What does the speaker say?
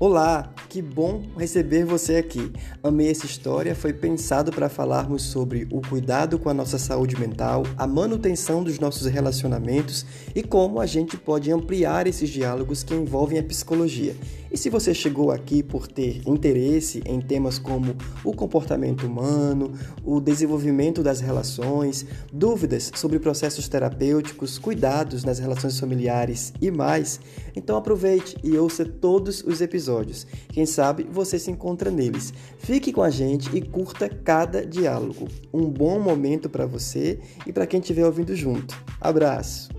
Olá, que bom receber você aqui. Amei essa história, foi pensado para falarmos sobre o cuidado com a nossa saúde mental, a manutenção dos nossos relacionamentos e como a gente pode ampliar esses diálogos que envolvem a psicologia. E se você chegou aqui por ter interesse em temas como o comportamento humano, o desenvolvimento das relações, dúvidas sobre processos terapêuticos, cuidados nas relações familiares e mais, então aproveite e ouça todos os episódios. Quem sabe você se encontra neles. Fique com a gente e curta cada diálogo. Um bom momento para você e para quem estiver ouvindo junto. Abraço!